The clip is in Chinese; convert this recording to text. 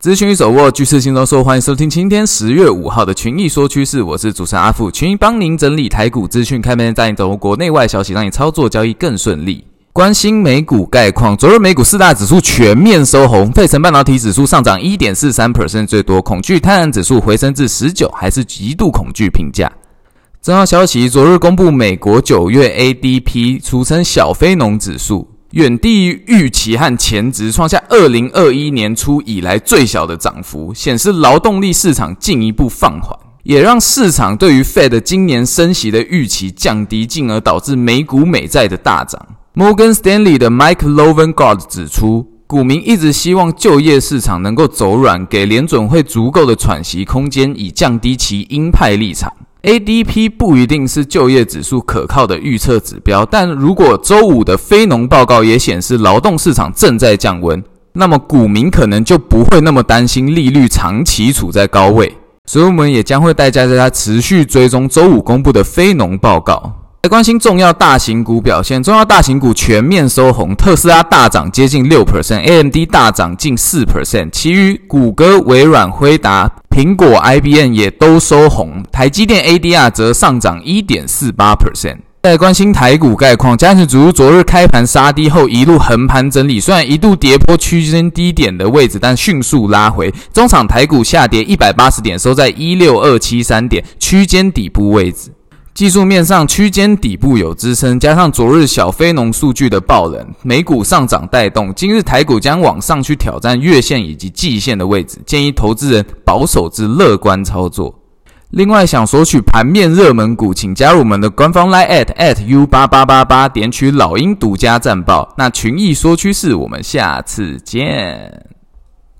资讯一手握，趋势轻松说，欢迎收听今天十月五号的群益说趋势，我是主持人阿富，群益帮您整理台股资讯，开盘带你掌握国内外消息，让你操作交易更顺利。关心美股概况，昨日美股四大指数全面收红，费城半导体指数上涨一点四三 percent 最多，恐惧贪婪指数回升至十九，还是极度恐惧评价。重要消息，昨日公布美国九月 ADP，俗称小非农指数。远低于预期和前值，创下二零二一年初以来最小的涨幅，显示劳动力市场进一步放缓，也让市场对于 Fed 今年升息的预期降低，进而导致美股美债的大涨。Morgan Stanley 的 Mike Lovengard 指出，股民一直希望就业市场能够走软，给联准会足够的喘息空间，以降低其鹰派立场。ADP 不一定是就业指数可靠的预测指标，但如果周五的非农报告也显示劳动市场正在降温，那么股民可能就不会那么担心利率长期处在高位。所以，我们也将会带大家持续追踪周五公布的非农报告。来关心重要大型股表现，重要大型股全面收红，特斯拉大涨接近六 percent，AMD 大涨近四 percent，其余谷歌、微软、辉达、苹果、IBM 也都收红，台积电 ADR 则上涨一点四八 percent。再来关心台股概况，加权指数昨日开盘杀低后一路横盘整理，虽然一度跌破区间低点的位置，但迅速拉回，中场台股下跌一百八十点，收在一六二七三点区间底部位置。技术面上，区间底部有支撑，加上昨日小非农数据的爆冷，美股上涨带动，今日台股将往上去挑战月线以及季线的位置，建议投资人保守至乐观操作。另外，想索取盘面热门股，请加入我们的官方 line at at u 八八八八，点取老鹰独家战报。那群益说趋势，我们下次见。